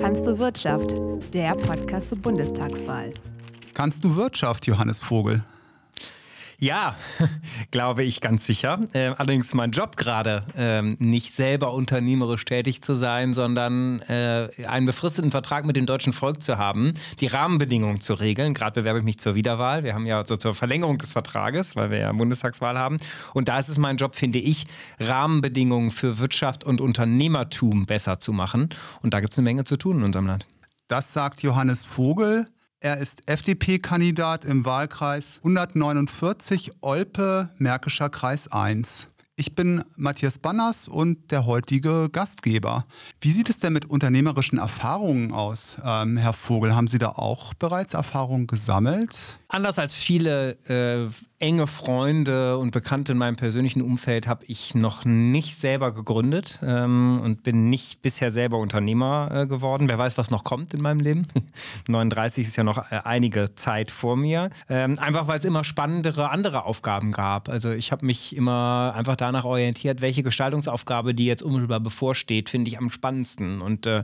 Kannst du Wirtschaft? Der Podcast zur Bundestagswahl. Kannst du Wirtschaft, Johannes Vogel? Ja, glaube ich ganz sicher. Äh, allerdings mein Job gerade, äh, nicht selber unternehmerisch tätig zu sein, sondern äh, einen befristeten Vertrag mit dem deutschen Volk zu haben, die Rahmenbedingungen zu regeln. Gerade bewerbe ich mich zur Wiederwahl. Wir haben ja so zur Verlängerung des Vertrages, weil wir ja Bundestagswahl haben. Und da ist es mein Job, finde ich, Rahmenbedingungen für Wirtschaft und Unternehmertum besser zu machen. Und da gibt es eine Menge zu tun in unserem Land. Das sagt Johannes Vogel. Er ist FDP-Kandidat im Wahlkreis 149 Olpe, Märkischer Kreis 1. Ich bin Matthias Banners und der heutige Gastgeber. Wie sieht es denn mit unternehmerischen Erfahrungen aus, ähm, Herr Vogel? Haben Sie da auch bereits Erfahrungen gesammelt? Anders als viele äh, enge Freunde und Bekannte in meinem persönlichen Umfeld habe ich noch nicht selber gegründet ähm, und bin nicht bisher selber Unternehmer äh, geworden. Wer weiß, was noch kommt in meinem Leben. 39 ist ja noch äh, einige Zeit vor mir. Ähm, einfach weil es immer spannendere andere Aufgaben gab. Also ich habe mich immer einfach danach orientiert, welche Gestaltungsaufgabe, die jetzt unmittelbar bevorsteht, finde ich am spannendsten. Und äh,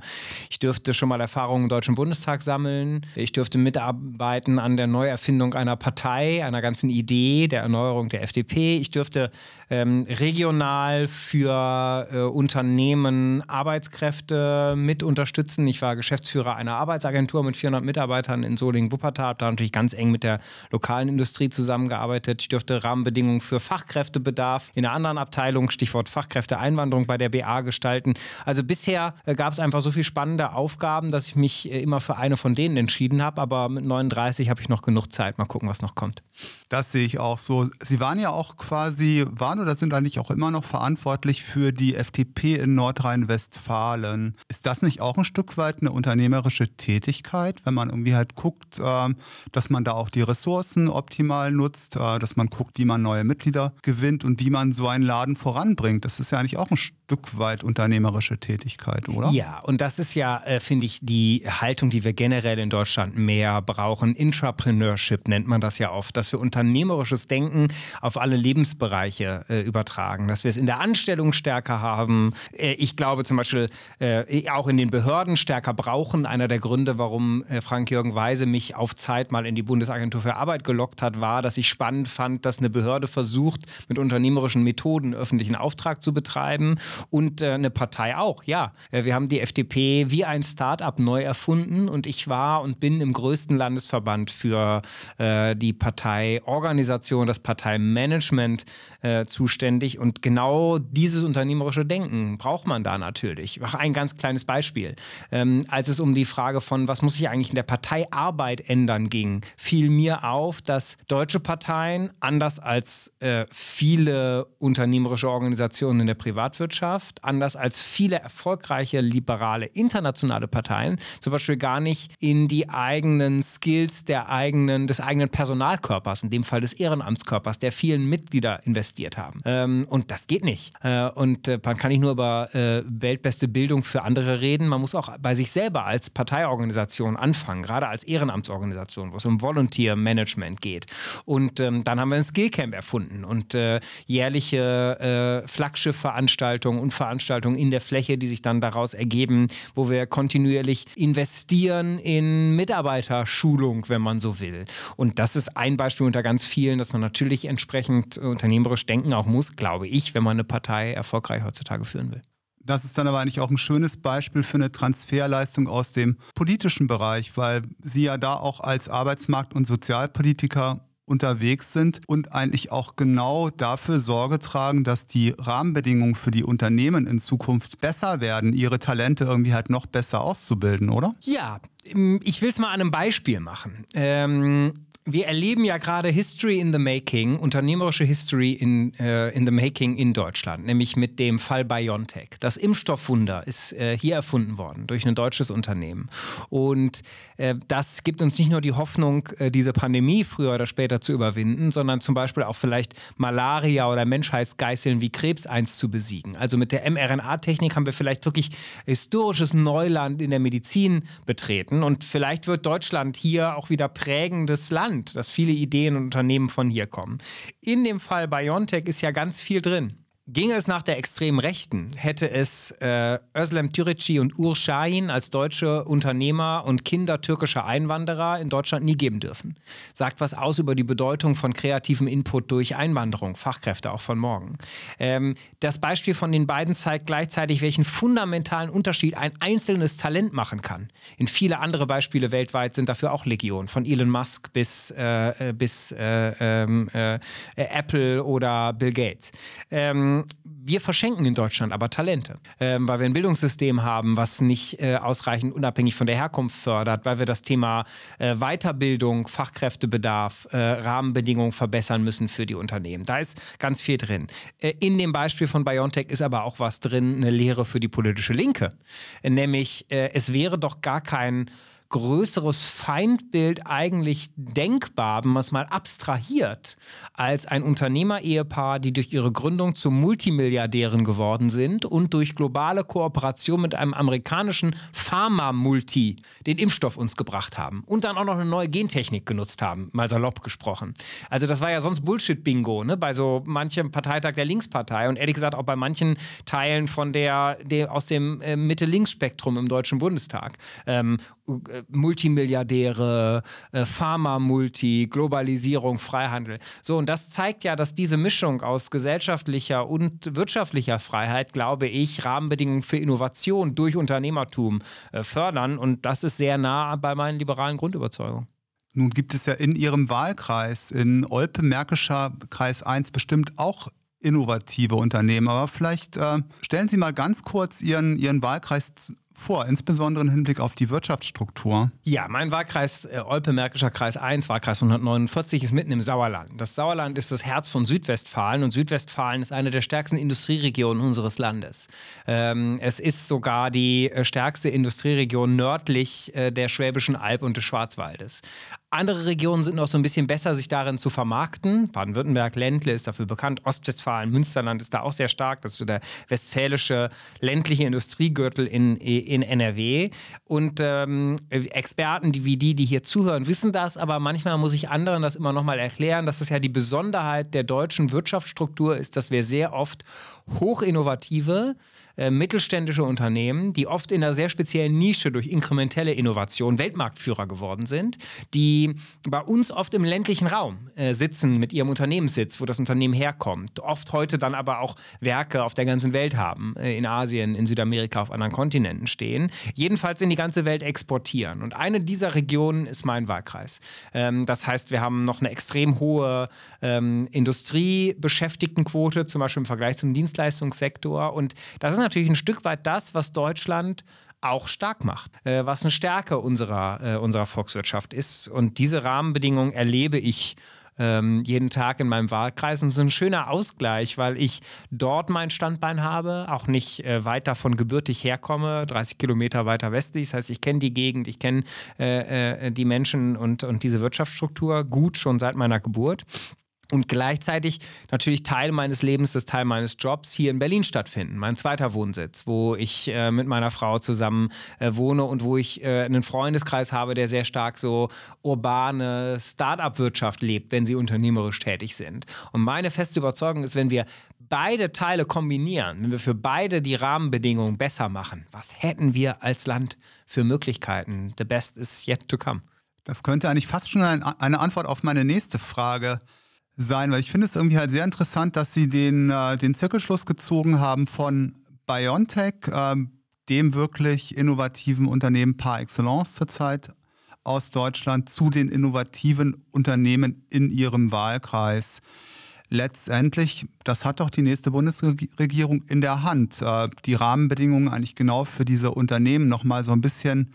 ich dürfte schon mal Erfahrungen im Deutschen Bundestag sammeln. Ich dürfte mitarbeiten an der Neuerfindung einer Partei, einer ganzen Idee der Erneuerung der FDP. Ich dürfte ähm, regional für äh, Unternehmen Arbeitskräfte mit unterstützen. Ich war Geschäftsführer einer Arbeitsagentur mit 400 Mitarbeitern in Solingen-Wuppertal, habe da natürlich ganz eng mit der lokalen Industrie zusammengearbeitet. Ich dürfte Rahmenbedingungen für Fachkräftebedarf in einer anderen Abteilung, Stichwort Fachkräfteeinwanderung bei der BA gestalten. Also bisher äh, gab es einfach so viele spannende Aufgaben, dass ich mich äh, immer für eine von denen entschieden habe. Aber mit 39 habe ich noch genug Zeit. Mal gucken, was noch kommt. Das sehe ich auch so. Sie waren ja auch quasi, waren oder sind eigentlich auch immer noch verantwortlich für die FDP in Nordrhein-Westfalen. Ist das nicht auch ein Stück weit eine unternehmerische Tätigkeit, wenn man irgendwie halt guckt, äh, dass man da auch die Ressourcen optimal nutzt, äh, dass man guckt, wie man neue Mitglieder gewinnt und wie man so einen Laden voranbringt? Das ist ja eigentlich auch ein Stück weit unternehmerische Tätigkeit, oder? Ja, und das ist ja, äh, finde ich, die Haltung, die wir generell in Deutschland mehr brauchen. Intrapreneurship nennt man das ja oft, dass wir unternehmerisches Denken auf alle Lebensbereiche äh, übertragen, dass wir es in der Anstellung stärker haben. Äh, ich glaube zum Beispiel äh, auch in den Behörden stärker brauchen. Einer der Gründe, warum äh, Frank-Jürgen Weise mich auf Zeit mal in die Bundesagentur für Arbeit gelockt hat, war, dass ich spannend fand, dass eine Behörde versucht, mit unternehmerischen Methoden öffentlichen Auftrag zu betreiben und äh, eine Partei auch. Ja, äh, wir haben die FDP wie ein Start-up neu erfunden und ich war und bin im größten Landesverband für die Parteiorganisation, das Parteimanagement äh, zuständig. Und genau dieses unternehmerische Denken braucht man da natürlich. Ich mache ein ganz kleines Beispiel. Ähm, als es um die Frage von, was muss sich eigentlich in der Parteiarbeit ändern ging, fiel mir auf, dass deutsche Parteien, anders als äh, viele unternehmerische Organisationen in der Privatwirtschaft, anders als viele erfolgreiche liberale internationale Parteien, zum Beispiel gar nicht in die eigenen Skills der eigenen, des eigenen Personalkörpers, in dem Fall des Ehrenamtskörpers, der vielen Mitglieder investiert haben. Ähm, und das geht nicht. Äh, und äh, man kann nicht nur über äh, weltbeste Bildung für andere reden, man muss auch bei sich selber als Parteiorganisation anfangen, gerade als Ehrenamtsorganisation, wo es um Volunteer Management geht. Und ähm, dann haben wir ein Skillcamp erfunden und äh, jährliche äh, Flaggschiffveranstaltungen und Veranstaltungen in der Fläche, die sich dann daraus ergeben, wo wir kontinuierlich investieren in Mitarbeiterschulung, wenn man so will. Und das ist ein Beispiel unter ganz vielen, dass man natürlich entsprechend unternehmerisch denken auch muss, glaube ich, wenn man eine Partei erfolgreich heutzutage führen will. Das ist dann aber eigentlich auch ein schönes Beispiel für eine Transferleistung aus dem politischen Bereich, weil Sie ja da auch als Arbeitsmarkt- und Sozialpolitiker unterwegs sind und eigentlich auch genau dafür Sorge tragen, dass die Rahmenbedingungen für die Unternehmen in Zukunft besser werden, ihre Talente irgendwie halt noch besser auszubilden, oder? Ja, ich will es mal an einem Beispiel machen. Ähm wir erleben ja gerade History in the Making, unternehmerische History in, äh, in the Making in Deutschland, nämlich mit dem Fall BioNTech. Das Impfstoffwunder ist äh, hier erfunden worden durch ein deutsches Unternehmen. Und äh, das gibt uns nicht nur die Hoffnung, äh, diese Pandemie früher oder später zu überwinden, sondern zum Beispiel auch vielleicht Malaria oder Menschheitsgeißeln wie Krebs einst zu besiegen. Also mit der mRNA-Technik haben wir vielleicht wirklich historisches Neuland in der Medizin betreten. Und vielleicht wird Deutschland hier auch wieder prägendes Land Land, dass viele Ideen und Unternehmen von hier kommen. In dem Fall BioNTech ist ja ganz viel drin Ginge es nach der extremen Rechten, hätte es äh, Özlem Türeci und Ur Şahin als deutsche Unternehmer und Kinder türkischer Einwanderer in Deutschland nie geben dürfen. Sagt was aus über die Bedeutung von kreativem Input durch Einwanderung, Fachkräfte auch von morgen. Ähm, das Beispiel von den beiden zeigt gleichzeitig, welchen fundamentalen Unterschied ein einzelnes Talent machen kann. In viele andere Beispiele weltweit sind dafür auch Legion, von Elon Musk bis, äh, äh bis äh, ähm, äh, Apple oder Bill Gates. Ähm, wir verschenken in Deutschland aber Talente, ähm, weil wir ein Bildungssystem haben, was nicht äh, ausreichend unabhängig von der Herkunft fördert, weil wir das Thema äh, Weiterbildung, Fachkräftebedarf, äh, Rahmenbedingungen verbessern müssen für die Unternehmen. Da ist ganz viel drin. Äh, in dem Beispiel von BioNTech ist aber auch was drin, eine Lehre für die politische Linke, nämlich äh, es wäre doch gar kein größeres Feindbild eigentlich denkbar, wenn man es mal abstrahiert, als ein Unternehmer-Ehepaar, die durch ihre Gründung zu Multimilliardären geworden sind und durch globale Kooperation mit einem amerikanischen Pharma-Multi den Impfstoff uns gebracht haben und dann auch noch eine neue Gentechnik genutzt haben, mal salopp gesprochen. Also das war ja sonst Bullshit-Bingo, ne? bei so manchem Parteitag der Linkspartei und ehrlich gesagt auch bei manchen Teilen von der, der aus dem äh, Mitte-Links-Spektrum im Deutschen Bundestag. Ähm, äh, Multimilliardäre, äh, Pharma-Multi, Globalisierung, Freihandel. So, und das zeigt ja, dass diese Mischung aus gesellschaftlicher und wirtschaftlicher Freiheit, glaube ich, Rahmenbedingungen für Innovation durch Unternehmertum äh, fördern. Und das ist sehr nah bei meinen liberalen Grundüberzeugungen. Nun gibt es ja in Ihrem Wahlkreis, in Olpe-Märkischer Kreis 1, bestimmt auch innovative Unternehmen. Aber vielleicht äh, stellen Sie mal ganz kurz Ihren, Ihren Wahlkreis vor, insbesondere im Hinblick auf die Wirtschaftsstruktur? Ja, mein Wahlkreis äh, Olpe-Märkischer Kreis 1, Wahlkreis 149, ist mitten im Sauerland. Das Sauerland ist das Herz von Südwestfalen und Südwestfalen ist eine der stärksten Industrieregionen unseres Landes. Ähm, es ist sogar die äh, stärkste Industrieregion nördlich äh, der Schwäbischen Alb und des Schwarzwaldes. Andere Regionen sind noch so ein bisschen besser, sich darin zu vermarkten. Baden-Württemberg, Ländle ist dafür bekannt. Ostwestfalen, Münsterland ist da auch sehr stark. Das ist so der westfälische ländliche Industriegürtel in, in NRW. Und ähm, Experten die, wie die, die hier zuhören, wissen das. Aber manchmal muss ich anderen das immer nochmal erklären, dass es ja die Besonderheit der deutschen Wirtschaftsstruktur ist, dass wir sehr oft hochinnovative, äh, mittelständische Unternehmen, die oft in einer sehr speziellen Nische durch inkrementelle Innovation Weltmarktführer geworden sind, die bei uns oft im ländlichen Raum äh, sitzen mit ihrem Unternehmenssitz, wo das Unternehmen herkommt, oft heute dann aber auch Werke auf der ganzen Welt haben, äh, in Asien, in Südamerika, auf anderen Kontinenten stehen, jedenfalls in die ganze Welt exportieren. Und eine dieser Regionen ist mein Wahlkreis. Ähm, das heißt, wir haben noch eine extrem hohe ähm, Industriebeschäftigtenquote, zum Beispiel im Vergleich zum Dienstleistungssektor. Und das ist natürlich ein Stück weit das, was Deutschland auch stark macht, äh, was eine Stärke unserer, äh, unserer Volkswirtschaft ist. Und diese Rahmenbedingungen erlebe ich ähm, jeden Tag in meinem Wahlkreis. Und so ein schöner Ausgleich, weil ich dort mein Standbein habe, auch nicht äh, weit davon gebürtig herkomme, 30 Kilometer weiter westlich. Das heißt, ich kenne die Gegend, ich kenne äh, äh, die Menschen und, und diese Wirtschaftsstruktur gut schon seit meiner Geburt und gleichzeitig natürlich Teil meines Lebens, das Teil meines Jobs hier in Berlin stattfinden. Mein zweiter Wohnsitz, wo ich äh, mit meiner Frau zusammen äh, wohne und wo ich äh, einen Freundeskreis habe, der sehr stark so urbane Start-up-Wirtschaft lebt, wenn sie unternehmerisch tätig sind. Und meine feste Überzeugung ist, wenn wir beide Teile kombinieren, wenn wir für beide die Rahmenbedingungen besser machen, was hätten wir als Land für Möglichkeiten? The best is yet to come. Das könnte eigentlich fast schon eine Antwort auf meine nächste Frage sein, weil ich finde es irgendwie halt sehr interessant, dass sie den, äh, den Zirkelschluss gezogen haben von BioNTech, äh, dem wirklich innovativen Unternehmen par excellence zurzeit aus Deutschland, zu den innovativen Unternehmen in ihrem Wahlkreis. Letztendlich, das hat doch die nächste Bundesregierung in der Hand, äh, die Rahmenbedingungen eigentlich genau für diese Unternehmen nochmal so ein bisschen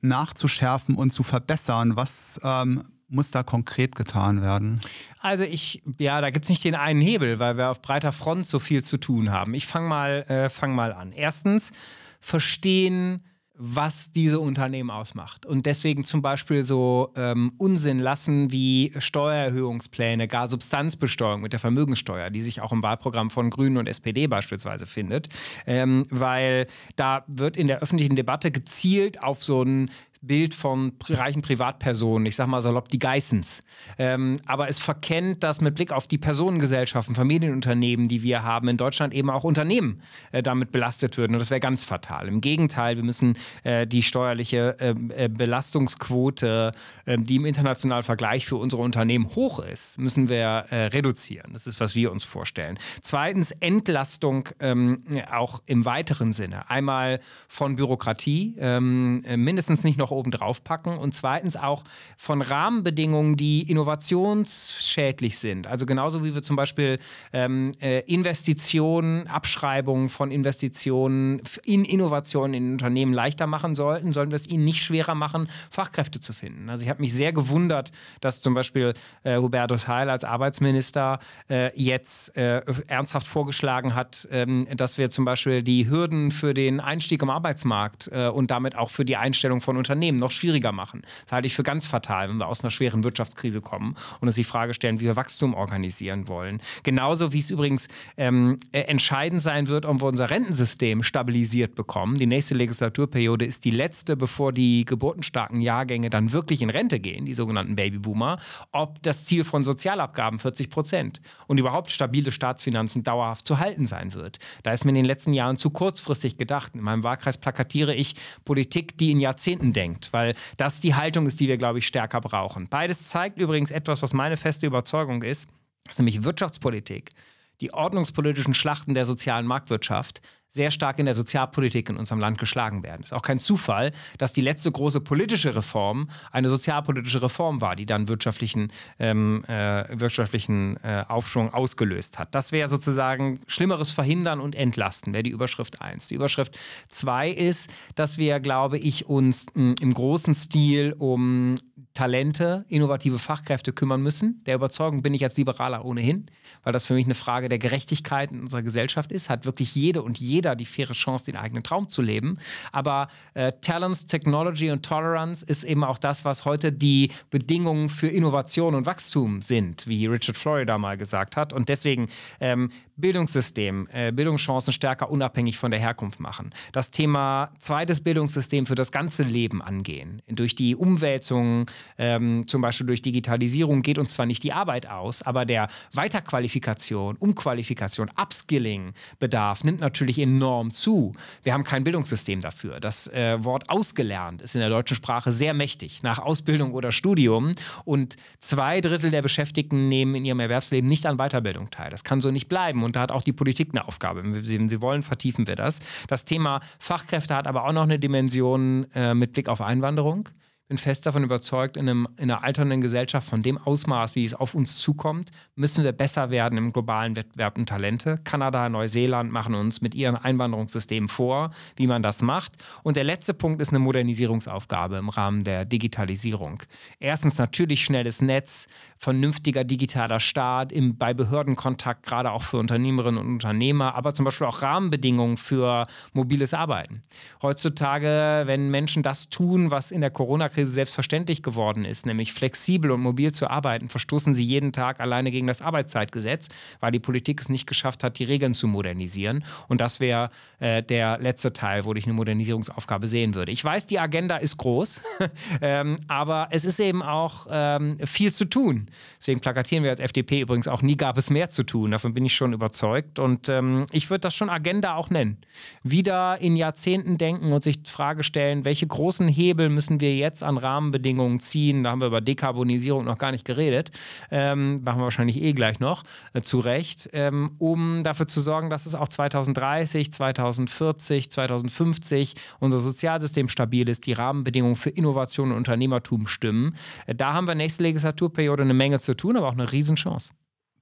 nachzuschärfen und zu verbessern. Was ähm, muss da konkret getan werden? Also ich, ja, da gibt es nicht den einen Hebel, weil wir auf breiter Front so viel zu tun haben. Ich fange mal, äh, fang mal an. Erstens, verstehen, was diese Unternehmen ausmacht. Und deswegen zum Beispiel so ähm, Unsinn lassen wie Steuererhöhungspläne, gar Substanzbesteuerung mit der Vermögensteuer, die sich auch im Wahlprogramm von Grünen und SPD beispielsweise findet. Ähm, weil da wird in der öffentlichen Debatte gezielt auf so ein Bild von reichen Privatpersonen, ich sag mal salopp die Geissens. Ähm, aber es verkennt, dass mit Blick auf die Personengesellschaften, Familienunternehmen, die wir haben in Deutschland, eben auch Unternehmen äh, damit belastet würden. Und das wäre ganz fatal. Im Gegenteil, wir müssen äh, die steuerliche ähm, äh, Belastungsquote, ähm, die im internationalen Vergleich für unsere Unternehmen hoch ist, müssen wir äh, reduzieren. Das ist, was wir uns vorstellen. Zweitens, Entlastung ähm, auch im weiteren Sinne. Einmal von Bürokratie, ähm, äh, mindestens nicht noch oben drauf packen und zweitens auch von Rahmenbedingungen, die innovationsschädlich sind. Also genauso wie wir zum Beispiel ähm, äh, Investitionen, Abschreibungen von Investitionen in Innovationen in Unternehmen leichter machen sollten, sollen wir es ihnen nicht schwerer machen, Fachkräfte zu finden. Also ich habe mich sehr gewundert, dass zum Beispiel äh, Hubertus Heil als Arbeitsminister äh, jetzt äh, ernsthaft vorgeschlagen hat, ähm, dass wir zum Beispiel die Hürden für den Einstieg im Arbeitsmarkt äh, und damit auch für die Einstellung von Unternehmen noch schwieriger machen. Das halte ich für ganz fatal, wenn wir aus einer schweren Wirtschaftskrise kommen und uns die Frage stellen, wie wir Wachstum organisieren wollen. Genauso wie es übrigens ähm, äh, entscheidend sein wird, ob wir unser Rentensystem stabilisiert bekommen. Die nächste Legislaturperiode ist die letzte, bevor die geburtenstarken Jahrgänge dann wirklich in Rente gehen, die sogenannten Babyboomer, ob das Ziel von Sozialabgaben 40 Prozent und überhaupt stabile Staatsfinanzen dauerhaft zu halten sein wird. Da ist mir in den letzten Jahren zu kurzfristig gedacht. In meinem Wahlkreis plakatiere ich Politik, die in Jahrzehnten denkt, weil das die Haltung ist, die wir, glaube ich, stärker brauchen. Beides zeigt übrigens etwas, was meine feste Überzeugung ist, dass nämlich Wirtschaftspolitik die ordnungspolitischen Schlachten der sozialen Marktwirtschaft sehr stark in der Sozialpolitik in unserem Land geschlagen werden. Es ist auch kein Zufall, dass die letzte große politische Reform eine sozialpolitische Reform war, die dann wirtschaftlichen, ähm, äh, wirtschaftlichen äh, Aufschwung ausgelöst hat. Das wäre sozusagen Schlimmeres verhindern und entlasten, wäre die Überschrift 1. Die Überschrift 2 ist, dass wir, glaube ich, uns mh, im großen Stil um Talente, innovative Fachkräfte kümmern müssen. Der Überzeugung bin ich als Liberaler ohnehin, weil das für mich eine Frage der Gerechtigkeit in unserer Gesellschaft ist. Hat wirklich jede und jeder die faire Chance, den eigenen Traum zu leben. Aber äh, Talents, Technology und Tolerance ist eben auch das, was heute die Bedingungen für Innovation und Wachstum sind, wie Richard Florida mal gesagt hat. Und deswegen ähm, Bildungssystem, äh, Bildungschancen stärker unabhängig von der Herkunft machen. Das Thema zweites Bildungssystem für das ganze Leben angehen. Durch die Umwälzungen, ähm, zum Beispiel durch Digitalisierung, geht uns zwar nicht die Arbeit aus, aber der Weiterqualifikation, Umqualifikation, Upskilling Bedarf nimmt natürlich enorm zu. Wir haben kein Bildungssystem dafür. Das äh, Wort ausgelernt ist in der deutschen Sprache sehr mächtig, nach Ausbildung oder Studium. Und zwei Drittel der Beschäftigten nehmen in ihrem Erwerbsleben nicht an Weiterbildung teil. Das kann so nicht bleiben. Und da hat auch die Politik eine Aufgabe. Wenn Sie, wollen, vertiefen wir das. Das Thema Fachkräfte hat aber auch noch eine Dimension äh, mit Blick auf Einwanderung bin fest davon überzeugt, in, einem, in einer alternden Gesellschaft von dem Ausmaß, wie es auf uns zukommt, müssen wir besser werden im globalen Wettbewerb um Talente. Kanada, Neuseeland machen uns mit ihren Einwanderungssystemen vor, wie man das macht. Und der letzte Punkt ist eine Modernisierungsaufgabe im Rahmen der Digitalisierung. Erstens natürlich schnelles Netz, vernünftiger digitaler Staat, im, bei Behördenkontakt, gerade auch für Unternehmerinnen und Unternehmer, aber zum Beispiel auch Rahmenbedingungen für mobiles Arbeiten. Heutzutage, wenn Menschen das tun, was in der Corona Corona-Krise selbstverständlich geworden ist, nämlich flexibel und mobil zu arbeiten, verstoßen sie jeden Tag alleine gegen das Arbeitszeitgesetz, weil die Politik es nicht geschafft hat, die Regeln zu modernisieren. Und das wäre äh, der letzte Teil, wo ich eine Modernisierungsaufgabe sehen würde. Ich weiß, die Agenda ist groß, ähm, aber es ist eben auch ähm, viel zu tun. Deswegen plakatieren wir als FDP übrigens auch, nie gab es mehr zu tun. Davon bin ich schon überzeugt. Und ähm, ich würde das schon Agenda auch nennen. Wieder in Jahrzehnten denken und sich die Frage stellen, welche großen Hebel müssen wir jetzt an Rahmenbedingungen ziehen. Da haben wir über Dekarbonisierung noch gar nicht geredet. Ähm, machen wir wahrscheinlich eh gleich noch, äh, zu Recht, ähm, um dafür zu sorgen, dass es auch 2030, 2040, 2050 unser Sozialsystem stabil ist, die Rahmenbedingungen für Innovation und Unternehmertum stimmen. Äh, da haben wir nächste Legislaturperiode eine Menge zu tun, aber auch eine Riesenchance.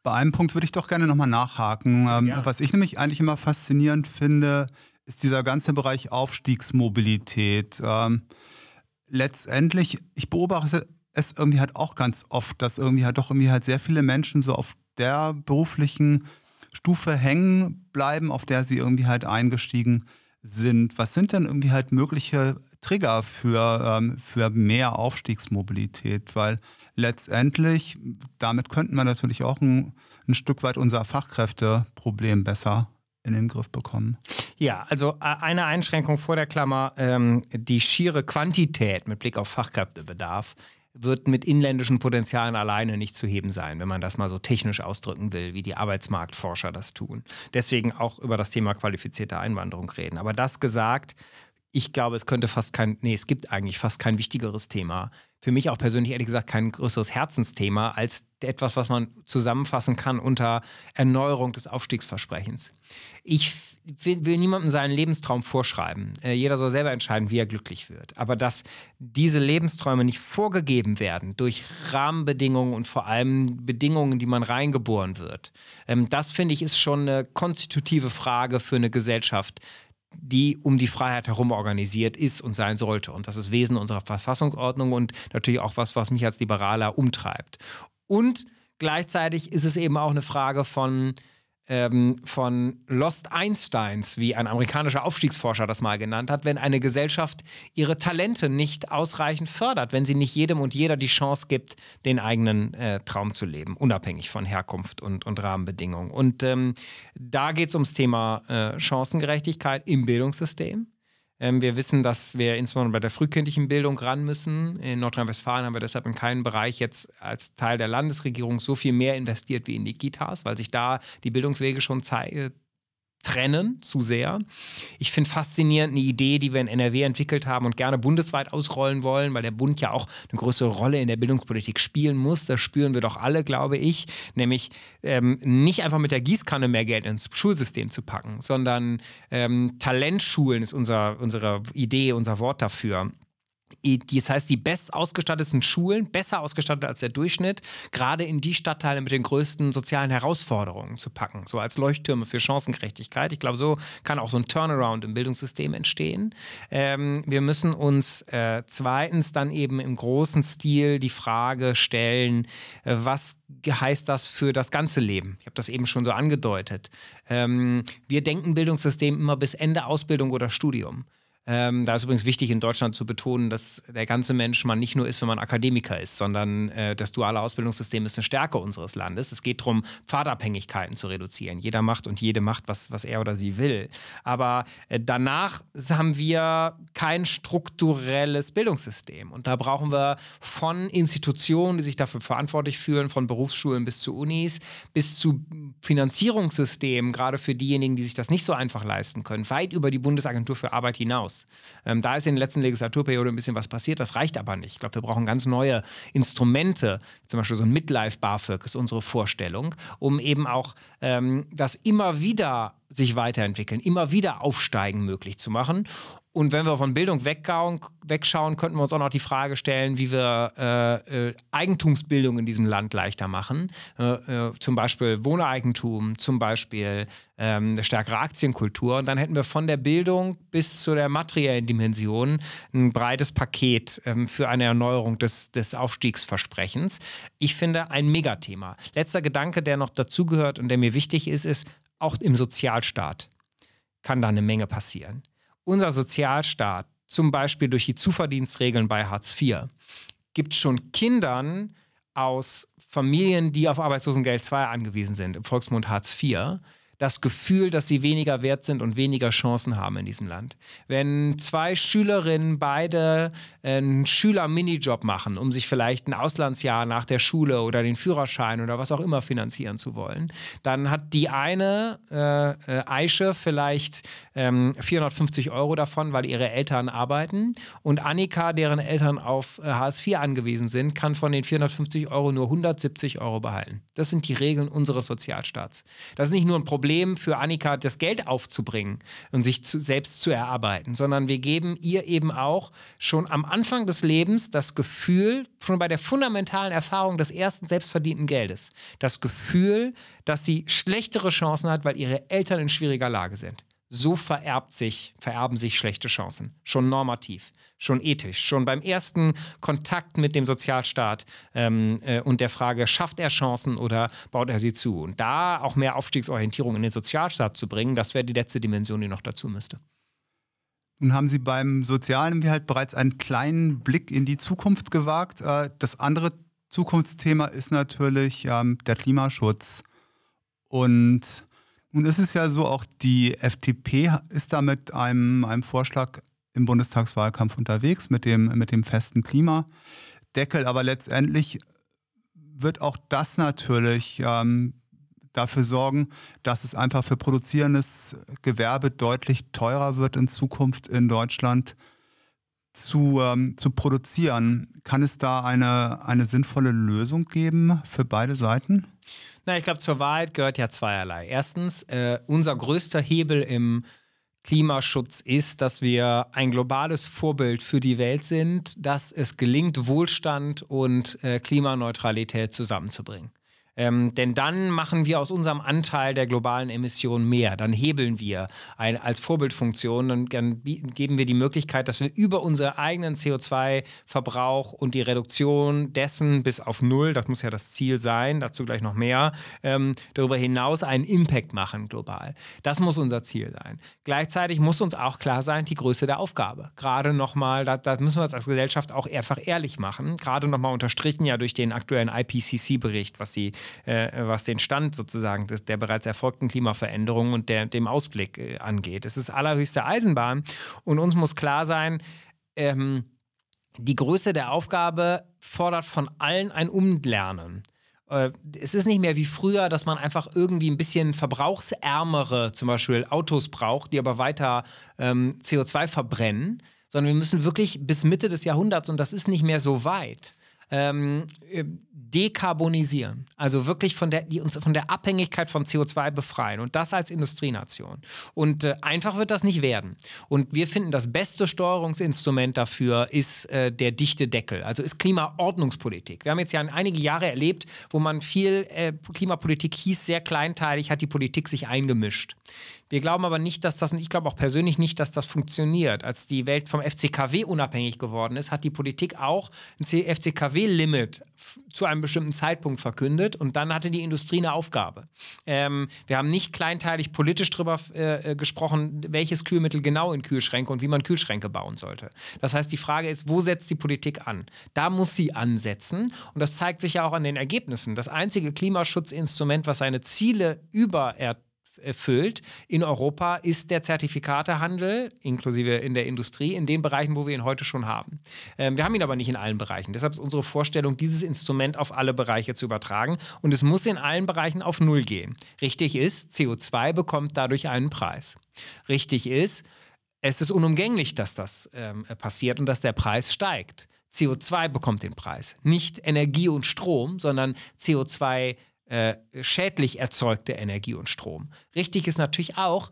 Bei einem Punkt würde ich doch gerne nochmal nachhaken. Ähm, ja. Was ich nämlich eigentlich immer faszinierend finde, ist dieser ganze Bereich Aufstiegsmobilität. Ähm, letztendlich, ich beobachte es irgendwie halt auch ganz oft, dass irgendwie halt doch irgendwie halt sehr viele Menschen so auf der beruflichen Stufe hängen bleiben, auf der sie irgendwie halt eingestiegen sind. Was sind denn irgendwie halt mögliche Trigger für, ähm, für mehr Aufstiegsmobilität? Weil letztendlich, damit könnten wir natürlich auch ein, ein Stück weit unser Fachkräfteproblem besser in den Griff bekommen? Ja, also äh, eine Einschränkung vor der Klammer, ähm, die schiere Quantität mit Blick auf Fachkräftebedarf wird mit inländischen Potenzialen alleine nicht zu heben sein, wenn man das mal so technisch ausdrücken will, wie die Arbeitsmarktforscher das tun. Deswegen auch über das Thema qualifizierte Einwanderung reden. Aber das gesagt, ich glaube, es könnte fast kein, nee, es gibt eigentlich fast kein wichtigeres Thema. Für mich auch persönlich ehrlich gesagt kein größeres Herzensthema als etwas, was man zusammenfassen kann unter Erneuerung des Aufstiegsversprechens. Ich will, niemandem seinen Lebenstraum vorschreiben. Äh, jeder soll selber entscheiden, wie er glücklich wird. Aber dass diese Lebensträume nicht vorgegeben werden durch Rahmenbedingungen und vor allem Bedingungen, die man reingeboren wird, ähm, das finde ich ist schon eine konstitutive Frage für eine Gesellschaft, die um die Freiheit herum organisiert ist und sein sollte. Und das ist Wesen unserer Verfassungsordnung und natürlich auch was, was mich als Liberaler umtreibt. Und gleichzeitig ist es eben auch eine Frage von ähm, von Lost Einsteins, wie ein amerikanischer Aufstiegsforscher das mal genannt hat, wenn eine Gesellschaft ihre Talente nicht ausreichend fördert, wenn sie nicht jedem und jeder die Chance gibt, den eigenen äh, Traum zu leben, unabhängig von Herkunft und, und Rahmenbedingungen. Und ähm, da geht es ums Thema äh, Chancengerechtigkeit im Bildungssystem. Ähm, wir wissen, dass wir insbesondere bei der frühkindlichen Bildung ran müssen. In Nordrhein-Westfalen haben wir deshalb in keinem Bereich jetzt als Teil der Landesregierung so viel mehr investiert wie in die Kitas, weil sich da die Bildungswege schon zeigen trennen zu sehr. Ich finde faszinierend eine Idee, die wir in NRW entwickelt haben und gerne bundesweit ausrollen wollen, weil der Bund ja auch eine größere Rolle in der Bildungspolitik spielen muss. Das spüren wir doch alle, glaube ich. Nämlich ähm, nicht einfach mit der Gießkanne mehr Geld ins Schulsystem zu packen, sondern ähm, Talentschulen ist unser, unsere Idee, unser Wort dafür das heißt, die best ausgestatteten Schulen, besser ausgestattet als der Durchschnitt, gerade in die Stadtteile mit den größten sozialen Herausforderungen zu packen, so als Leuchttürme für Chancengerechtigkeit. Ich glaube, so kann auch so ein Turnaround im Bildungssystem entstehen. Ähm, wir müssen uns äh, zweitens dann eben im großen Stil die Frage stellen, äh, was heißt das für das ganze Leben? Ich habe das eben schon so angedeutet. Ähm, wir denken Bildungssystem immer bis Ende Ausbildung oder Studium. Ähm, da ist übrigens wichtig in Deutschland zu betonen, dass der ganze Mensch man nicht nur ist, wenn man Akademiker ist, sondern äh, das duale Ausbildungssystem ist eine Stärke unseres Landes. Es geht darum, Pfadabhängigkeiten zu reduzieren. Jeder macht und jede macht, was, was er oder sie will. Aber äh, danach haben wir kein strukturelles Bildungssystem. Und da brauchen wir von Institutionen, die sich dafür verantwortlich fühlen, von Berufsschulen bis zu Unis, bis zu Finanzierungssystemen, gerade für diejenigen, die sich das nicht so einfach leisten können, weit über die Bundesagentur für Arbeit hinaus aus. Ähm, da ist in der letzten Legislaturperiode ein bisschen was passiert, das reicht aber nicht. Ich glaube, wir brauchen ganz neue Instrumente, zum Beispiel so ein Midlife BAföG ist unsere Vorstellung, um eben auch ähm, das immer wieder sich weiterentwickeln, immer wieder aufsteigen möglich zu machen. Und wenn wir von Bildung wegschauen, könnten wir uns auch noch die Frage stellen, wie wir äh, äh, Eigentumsbildung in diesem Land leichter machen. Äh, äh zum Beispiel Wohneigentum, zum Beispiel ähm, eine stärkere Aktienkultur. Und dann hätten wir von der Bildung bis zu der materiellen Dimension ein breites Paket ähm, für eine Erneuerung des, des Aufstiegsversprechens. Ich finde ein Megathema. Letzter Gedanke, der noch dazugehört und der mir wichtig ist, ist, auch im Sozialstaat kann da eine Menge passieren. Unser Sozialstaat, zum Beispiel durch die Zuverdienstregeln bei Hartz IV, gibt schon Kindern aus Familien, die auf Arbeitslosengeld II angewiesen sind, im Volksmund Hartz IV, das Gefühl, dass sie weniger wert sind und weniger Chancen haben in diesem Land. Wenn zwei Schülerinnen beide einen Schüler-Minijob machen, um sich vielleicht ein Auslandsjahr nach der Schule oder den Führerschein oder was auch immer finanzieren zu wollen, dann hat die eine äh, äh vielleicht ähm, 450 Euro davon, weil ihre Eltern arbeiten und Annika, deren Eltern auf äh, Hartz IV angewiesen sind, kann von den 450 Euro nur 170 Euro behalten. Das sind die Regeln unseres Sozialstaats. Das ist nicht nur ein Problem, Problem für Annika, das Geld aufzubringen und sich zu, selbst zu erarbeiten, sondern wir geben ihr eben auch schon am Anfang des Lebens das Gefühl, schon bei der fundamentalen Erfahrung des ersten selbstverdienten Geldes, das Gefühl, dass sie schlechtere Chancen hat, weil ihre Eltern in schwieriger Lage sind. So vererbt sich, vererben sich schlechte Chancen. Schon normativ, schon ethisch, schon beim ersten Kontakt mit dem Sozialstaat ähm, äh, und der Frage, schafft er Chancen oder baut er sie zu? Und da auch mehr Aufstiegsorientierung in den Sozialstaat zu bringen, das wäre die letzte Dimension, die noch dazu müsste. Nun haben Sie beim Sozialen halt bereits einen kleinen Blick in die Zukunft gewagt. Äh, das andere Zukunftsthema ist natürlich ähm, der Klimaschutz. Und Ist es ja so, auch die FDP ist da mit einem, einem Vorschlag im Bundestagswahlkampf unterwegs, mit dem, mit dem festen Klimadeckel. Aber letztendlich wird auch das natürlich ähm, dafür sorgen, dass es einfach für produzierendes Gewerbe deutlich teurer wird in Zukunft in Deutschland zu, ähm, zu produzieren. Kann es da eine, eine sinnvolle Lösung geben für beide Seiten? Na, ich glaube, zur Wahrheit gehört ja zweierlei. Erstens, äh, unser größter Hebel im Klimaschutz ist, dass wir ein globales Vorbild für die Welt sind, dass es gelingt, Wohlstand und äh, Klimaneutralität zusammenzubringen. Ähm, denn dann machen wir aus unserem Anteil der globalen Emissionen mehr. Dann hebeln wir ein, als Vorbildfunktion und dann geben wir die Möglichkeit, dass wir über unseren eigenen CO2-Verbrauch und die Reduktion dessen bis auf Null, das muss ja das Ziel sein, dazu gleich noch mehr, ähm, darüber hinaus einen Impact machen global. Das muss unser Ziel sein. Gleichzeitig muss uns auch klar sein, die Größe der Aufgabe. Gerade nochmal, da, da müssen wir uns als Gesellschaft auch einfach ehrlich machen. Gerade nochmal unterstrichen ja durch den aktuellen IPCC-Bericht, was die äh, was den Stand sozusagen des, der bereits erfolgten Klimaveränderungen und der, dem Ausblick äh, angeht. Es ist allerhöchste Eisenbahn und uns muss klar sein, ähm, die Größe der Aufgabe fordert von allen ein Umlernen äh, es ist nicht mehr wie früher, dass man einfach irgendwie ein bisschen verbrauchsärmere, zum Beispiel Autos braucht, die aber weiter ähm, CO2 verbrennen, sondern wir müssen wirklich bis Mitte des Jahrhunderts, und das ist nicht mehr so weit, ähm, äh, dekarbonisieren. Also wirklich von der, die uns von der Abhängigkeit von CO2 befreien. Und das als Industrienation. Und äh, einfach wird das nicht werden. Und wir finden, das beste Steuerungsinstrument dafür ist äh, der dichte Deckel. Also ist Klimaordnungspolitik. Wir haben jetzt ja einige Jahre erlebt, wo man viel äh, Klimapolitik hieß, sehr kleinteilig hat die Politik sich eingemischt. Wir glauben aber nicht, dass das, und ich glaube auch persönlich nicht, dass das funktioniert. Als die Welt vom FCKW unabhängig geworden ist, hat die Politik auch ein FCKW-Limit zu einem bestimmten Zeitpunkt verkündet und dann hatte die Industrie eine Aufgabe. Ähm, wir haben nicht kleinteilig politisch darüber äh, äh, gesprochen, welches Kühlmittel genau in Kühlschränke und wie man Kühlschränke bauen sollte. Das heißt, die Frage ist, wo setzt die Politik an? Da muss sie ansetzen und das zeigt sich ja auch an den Ergebnissen. Das einzige Klimaschutzinstrument, was seine Ziele über erfüllt in Europa, ist der Zertifikatehandel, inklusive in der Industrie, in den Bereichen, wo wir ihn heute schon haben. Ähm, wir haben ihn aber nicht in allen Bereichen. Deshalb ist unsere Vorstellung, dieses Instrument auf alle Bereiche zu übertragen. Und es muss in allen Bereichen auf Null gehen. Richtig ist, CO2 bekommt dadurch einen Preis. Richtig ist, es ist unumgänglich, dass das ähm, passiert und dass der Preis steigt. CO2 bekommt den Preis. Nicht Energie und Strom, sondern CO2 äh, schädlich erzeugte Energie und Strom. Richtig ist natürlich auch,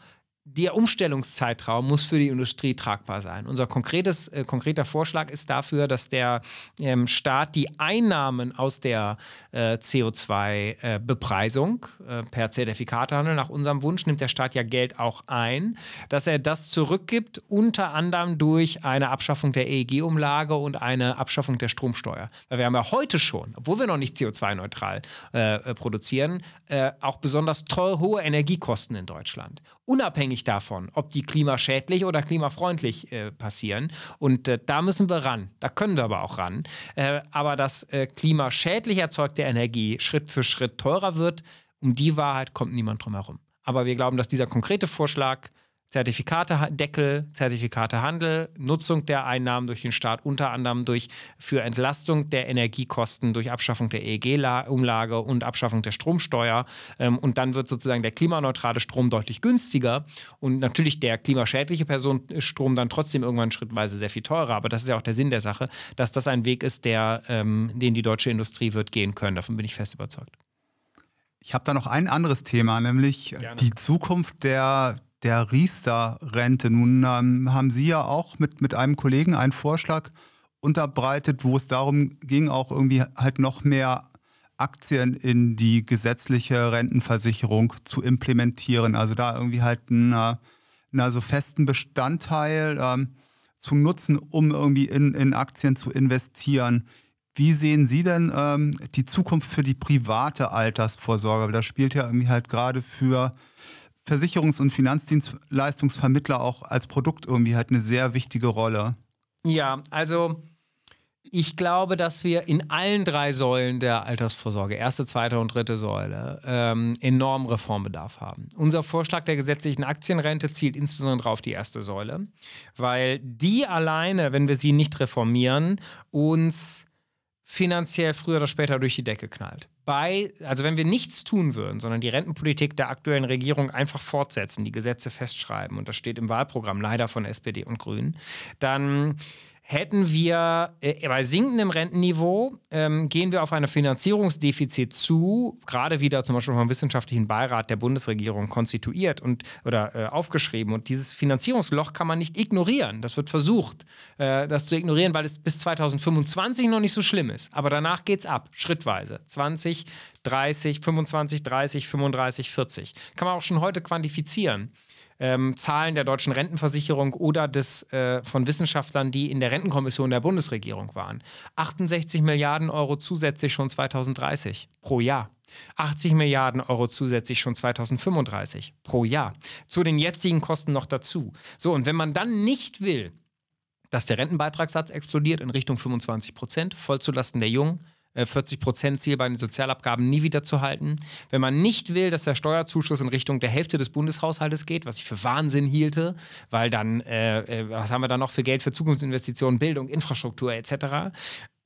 der Umstellungszeitraum muss für die Industrie tragbar sein. Unser konkretes, äh, konkreter Vorschlag ist dafür, dass der ähm, Staat die Einnahmen aus der äh, CO2-Bepreisung äh, äh, per Zertifikatehandel, nach unserem Wunsch nimmt der Staat ja Geld auch ein, dass er das zurückgibt, unter anderem durch eine Abschaffung der EEG-Umlage und eine Abschaffung der Stromsteuer. Weil wir haben ja heute schon, obwohl wir noch nicht CO2-neutral äh, äh, produzieren, auch besonders teure, hohe Energiekosten in Deutschland. Unabhängig unabhängig davon, ob die klimaschädlich oder klimafreundlich äh, passieren. Und äh, da müssen wir ran. Da können wir aber auch ran. Äh, aber dass äh, klimaschädlich erzeugte Energie Schritt für Schritt teurer wird, um die Wahrheit kommt niemand drum herum. Aber wir glauben, dass dieser konkrete Vorschlag Zertifikatedeckel, Zertifikatehandel, Nutzung der Einnahmen durch den Staat, unter anderem durch für Entlastung der Energiekosten, durch Abschaffung der EEG-Umlage und Abschaffung der Stromsteuer. Ähm, und dann wird sozusagen der klimaneutrale Strom deutlich günstiger und natürlich der klimaschädliche Personenstrom dann trotzdem irgendwann schrittweise sehr viel teurer. Aber das ist ja auch der Sinn der Sache, dass das ein Weg ist, der, ähm, den die deutsche Industrie wird gehen können. Davon bin ich fest überzeugt. Ich habe da noch ein anderes Thema, nämlich Gerne. die Zukunft der der Riester-Rente. Nun ähm, haben Sie ja auch mit, mit einem Kollegen einen Vorschlag unterbreitet, wo es darum ging, auch irgendwie halt noch mehr Aktien in die gesetzliche Rentenversicherung zu implementieren. Also da irgendwie halt einen, einen so festen Bestandteil ähm, zu nutzen, um irgendwie in, in Aktien zu investieren. Wie sehen Sie denn ähm, die Zukunft für die private Altersvorsorge? Das spielt ja irgendwie halt gerade für Versicherungs- und Finanzdienstleistungsvermittler auch als Produkt irgendwie halt eine sehr wichtige Rolle. Ja, also Ich glaube, dass wir in allen drei Säulen der Altersvorsorge, erste, zweite und dritte Säule, ähm, enormen Reformbedarf haben. Unser Vorschlag der gesetzlichen Aktienrente zielt insbesondere auf die erste Säule, weil die alleine, wenn wir sie nicht reformieren, uns finanziell früher oder später durch die Decke knallt. Bei, also wenn wir nichts tun würden, sondern die Rentenpolitik der aktuellen Regierung einfach fortsetzen, die Gesetze festschreiben, und das steht im Wahlprogramm leider von SPD und Grünen, dann hätten wir äh, bei sinkendem Rentenniveau, ähm, gehen wir auf ein Finanzierungsdefizit zu, gerade wieder zum Beispiel vom Wissenschaftlichen Beirat der Bundesregierung konstituiert und oder äh, aufgeschrieben. Und dieses Finanzierungsloch kann man nicht ignorieren. Das wird versucht, äh, das zu ignorieren, weil es bis 2025 noch nicht so schlimm ist. Aber danach geht es ab, schrittweise. 20, 30, 25, 30, 35, 40. Kann man auch schon heute quantifizieren ähm, Zahlen der deutschen Rentenversicherung oder des, äh, von Wissenschaftlern, die in der Rentenkommission der Bundesregierung waren. 68 Milliarden Euro zusätzlich schon 2030 pro Jahr. 80 Milliarden Euro zusätzlich schon 2035 pro Jahr. Zu den jetzigen Kosten noch dazu. So, und wenn man dann nicht will, dass der Rentenbeitragssatz explodiert in Richtung 25 Prozent, voll zulasten der Jungen, 40-Prozent-Ziel äh, bei den Sozialabgaben nie wieder zu halten. Wenn man nicht will, dass der Steuerzuschuss in Richtung der Hälfte des Bundeshaushaltes geht, was ich für Wahnsinn hielte, weil dann, äh, äh was haben wir da noch für Geld für Zukunftsinvestitionen, Bildung, Infrastruktur etc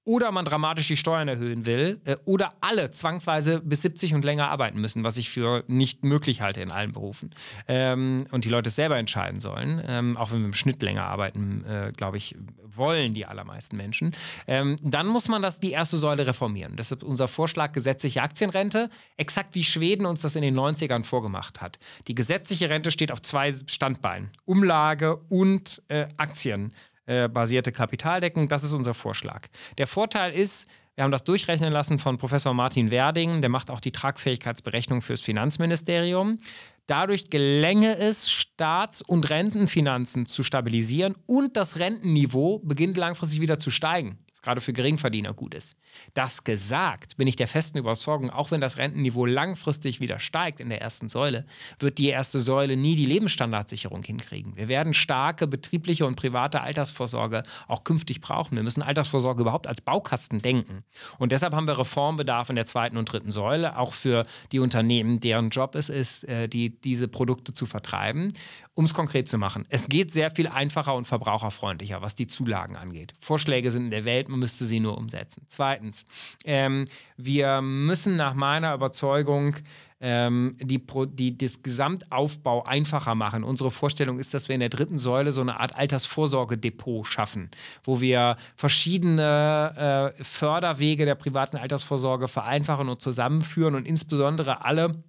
oder man dramatisch die Steuern erhöhen will äh, oder alle zwangsweise bis 70 und länger arbeiten müssen, was ich für nicht möglich halte in allen Berufen. Ähm, und die Leute es selber entscheiden sollen, ähm, auch wenn wir im Schnitt länger arbeiten, äh, glaube ich, wollen die allermeisten Menschen. Ähm, dann muss man das die erste Säule reformieren. Deshalb unser Vorschlag gesetzliche Aktienrente, exakt wie Schweden uns das in den 90ern vorgemacht hat. Die gesetzliche Rente steht auf zwei Standbeinen, Umlage und äh, Aktien. Äh, basierte Kapitaldeckung. Das ist unser Vorschlag. Der Vorteil ist, wir haben das durchrechnen lassen von Professor Martin Werding, der macht auch die Tragfähigkeitsberechnung fürs Finanzministerium. Dadurch gelänge es, Staats- und Rentenfinanzen zu stabilisieren und das Rentenniveau beginnt langfristig wieder zu steigen gerade für Geringverdiener gut ist. Das gesagt, bin ich der festen Überzeugung, auch wenn das Rentenniveau langfristig wieder steigt in der ersten Säule, wird die erste Säule nie die Lebensstandardsicherung hinkriegen. Wir werden starke betriebliche und private Altersvorsorge auch künftig brauchen. Wir müssen Altersvorsorge überhaupt als Baukasten denken. Und deshalb haben wir Reformbedarf in der zweiten und dritten Säule, auch für die Unternehmen, deren Job es ist, äh, die, diese Produkte zu vertreiben. Um es konkret zu machen, es geht sehr viel einfacher und verbraucherfreundlicher, was die Zulagen angeht. Vorschläge sind in der Welt, man müsste sie nur umsetzen. Zweitens, ähm, wir müssen nach meiner Überzeugung ähm, die, die, das Gesamtaufbau einfacher machen. Unsere Vorstellung ist, dass wir in der dritten Säule so eine Art Altersvorsorgedepot schaffen, wo wir verschiedene äh, Förderwege der privaten Altersvorsorge vereinfachen und zusammenführen und insbesondere alle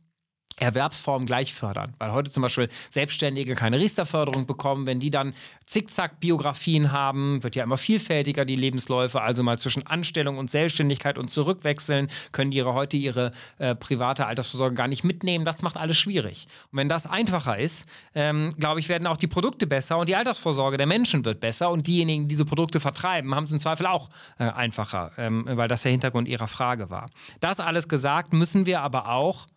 Erwerbsformen gleich fördern. Weil heute zum Beispiel Selbstständige keine Riester-Förderung bekommen. Wenn die dann Zickzack-Biografien haben, wird ja immer vielfältiger die Lebensläufe. Also mal zwischen Anstellung und Selbstständigkeit und zurückwechseln, können die ihre, heute ihre äh, private Altersvorsorge gar nicht mitnehmen. Das macht alles schwierig. Und wenn das einfacher ist, ähm, glaube ich, werden auch die Produkte besser und die Altersvorsorge der Menschen wird besser. Und diejenigen, die diese Produkte vertreiben, haben es im Zweifel auch äh, einfacher, ähm, weil das der Hintergrund ihrer Frage war. Das alles gesagt, müssen wir aber auch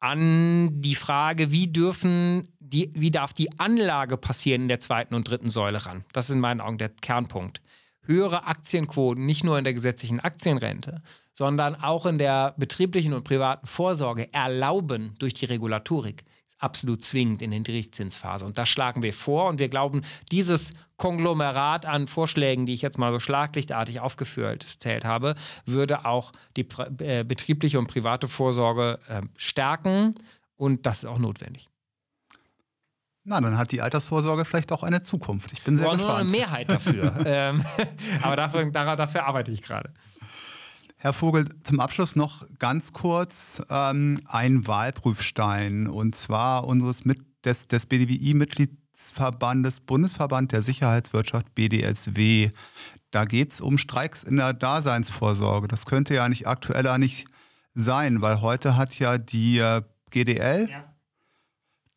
an die Frage, wie dürfen die, wie darf die Anlage passieren in der zweiten und dritten Säule ran. Das ist in meinen Augen der Kernpunkt. Höhere Aktienquoten, nicht nur in der gesetzlichen Aktienrente, sondern auch in der betrieblichen und privaten Vorsorge erlauben durch die Regulatorik absolut zwingend in der Niedrigzinsphase. Und das schlagen wir vor und wir glauben, dieses Konglomerat an Vorschlägen, die ich jetzt mal so schlaglichtartig aufgeführt zählt habe, würde auch die äh, betriebliche und private Vorsorge äh, stärken und das ist auch notwendig. Na, dann hat die Altersvorsorge vielleicht auch eine Zukunft. Ich bin sehr gespannt. nur eine Mehrheit dafür. ähm, aber dafür, dafür arbeite ich gerade. Herr Vogel, zum Abschluss noch ganz kurz ähm, ein Wahlprüfstein und zwar unseres mit, des, des BDWI-Mitgliedsverbandes Bundesverband der Sicherheitswirtschaft BDSW. Da geht es um Streiks in der Daseinsvorsorge. Das könnte ja nicht aktueller nicht sein, weil heute hat ja die äh, GDL, ja.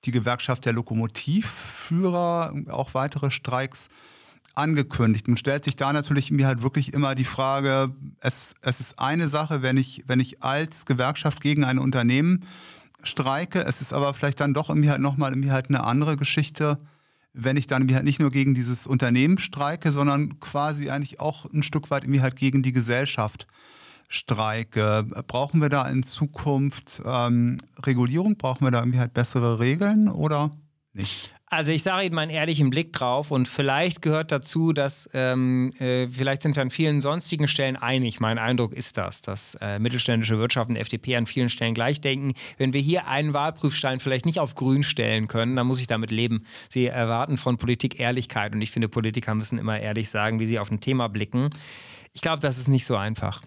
die Gewerkschaft der Lokomotivführer, auch weitere Streiks angekündigt. Nun stellt sich da natürlich mir halt wirklich immer die Frage, es, es ist eine Sache, wenn ich, wenn ich als Gewerkschaft gegen ein Unternehmen streike, es ist aber vielleicht dann doch irgendwie halt nochmal irgendwie halt eine andere Geschichte, wenn ich dann halt nicht nur gegen dieses Unternehmen streike, sondern quasi eigentlich auch ein Stück weit irgendwie halt gegen die Gesellschaft streike. Brauchen wir da in Zukunft ähm, Regulierung? Brauchen wir da irgendwie halt bessere Regeln oder nicht? Also ich sage Ihnen meinen ehrlichen Blick drauf und vielleicht gehört dazu, dass ähm, äh, vielleicht sind wir an vielen sonstigen Stellen einig. Mein Eindruck ist das, dass äh, mittelständische Wirtschaft und FDP an vielen Stellen gleich denken. Wenn wir hier einen Wahlprüfstein vielleicht nicht auf grün stellen können, dann muss ich damit leben. Sie erwarten von Politik Ehrlichkeit und ich finde, Politiker müssen immer ehrlich sagen, wie sie auf ein Thema blicken. Ich glaube, das ist nicht so einfach.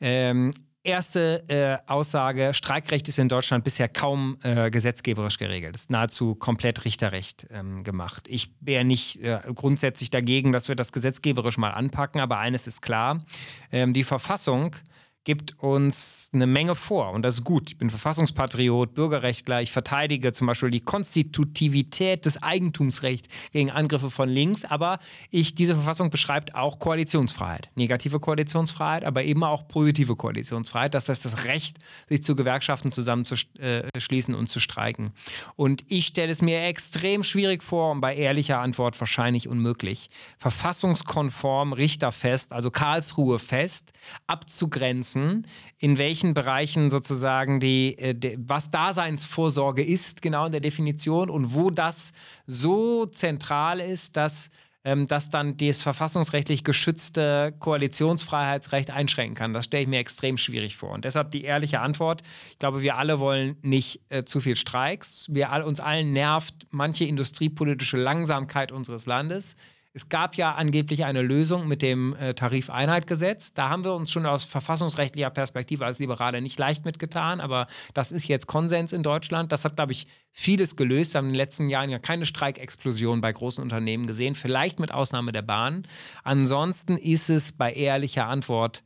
Ähm, Erste äh, Aussage, Streikrecht ist in Deutschland bisher kaum äh, gesetzgeberisch geregelt. Es ist nahezu komplett Richterrecht ähm, gemacht. Ich wäre nicht äh, grundsätzlich dagegen, dass wir das gesetzgeberisch mal anpacken, aber eines ist klar, ähm, die Verfassung gibt uns eine Menge vor und das ist gut. Ich bin Verfassungspatriot, Bürgerrechtler, ich verteidige zum Beispiel die Konstitutivität des Eigentumsrechts gegen Angriffe von links, aber ich, diese Verfassung beschreibt auch Koalitionsfreiheit. Negative Koalitionsfreiheit, aber eben auch positive Koalitionsfreiheit. Das heißt, das Recht, sich zu Gewerkschaften zusammenzuschließen und zu streiken. Und ich stelle es mir extrem schwierig vor und bei ehrlicher Antwort wahrscheinlich unmöglich, verfassungskonform richterfest, also Karlsruhe fest, abzugrenzen setzen, in welchen Bereichen sozusagen die, äh, die, was Daseinsvorsorge ist, genau in der Definition und wo das so zentral ist, dass ähm, das dann das verfassungsrechtlich geschützte Koalitionsfreiheitsrecht einschränken kann. Das stelle ich mir extrem schwierig vor. Und deshalb die ehrliche Antwort, ich glaube, wir alle wollen nicht äh, zu viel Streiks. Wir all, uns allen nervt manche industriepolitische Langsamkeit unseres Landes. Es gab ja angeblich eine Lösung mit dem äh, Tarifeinheitgesetz. Da haben wir uns schon aus verfassungsrechtlicher Perspektive als Liberale nicht leicht mitgetan, aber das ist jetzt Konsens in Deutschland. Das hat, glaube ich, vieles gelöst. Wir haben in den letzten Jahren ja keine Streikexplosion bei großen Unternehmen gesehen, vielleicht mit Ausnahme der Bahn. Ansonsten ist es bei ehrlicher Antwort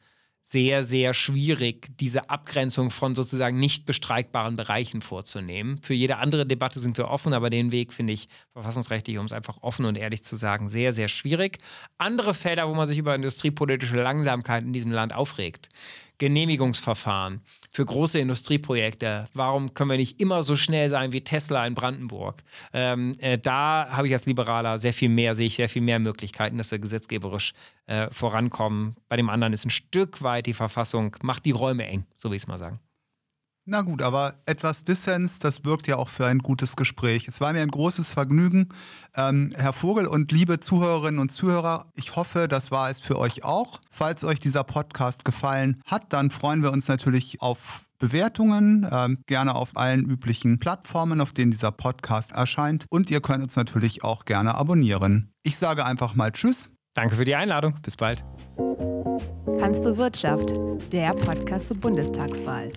sehr, sehr schwierig, diese Abgrenzung von sozusagen nicht bestreikbaren Bereichen vorzunehmen. Für jede andere Debatte sind wir offen, aber den Weg finde ich verfassungsrechtlich, um es einfach offen und ehrlich zu sagen, sehr, sehr schwierig. Andere Felder, wo man sich über industriepolitische Langsamkeit in diesem Land aufregt, Genehmigungsverfahren für große Industrieprojekte. Warum können wir nicht immer so schnell sein wie Tesla in Brandenburg? Ähm, äh, da habe ich als Liberaler sehr viel mehr, sehe ich sehr viel mehr Möglichkeiten, dass wir gesetzgeberisch äh, vorankommen. Bei dem anderen ist ein Stück weit die Verfassung, macht die Räume eng, so will ich es mal sagen. Na gut, aber etwas Dissens, das wirkt ja auch für ein gutes Gespräch. Es war mir ein großes Vergnügen. Ähm, Herr Vogel und liebe Zuhörerinnen und Zuhörer, ich hoffe, das war es für euch auch. Falls euch dieser Podcast gefallen hat, dann freuen wir uns natürlich auf Bewertungen, ähm, gerne auf allen üblichen Plattformen, auf denen dieser Podcast erscheint. Und ihr könnt uns natürlich auch gerne abonnieren. Ich sage einfach mal Tschüss. Danke für die Einladung. Bis bald. Kannst du Wirtschaft, der Podcast zur Bundestagswahl.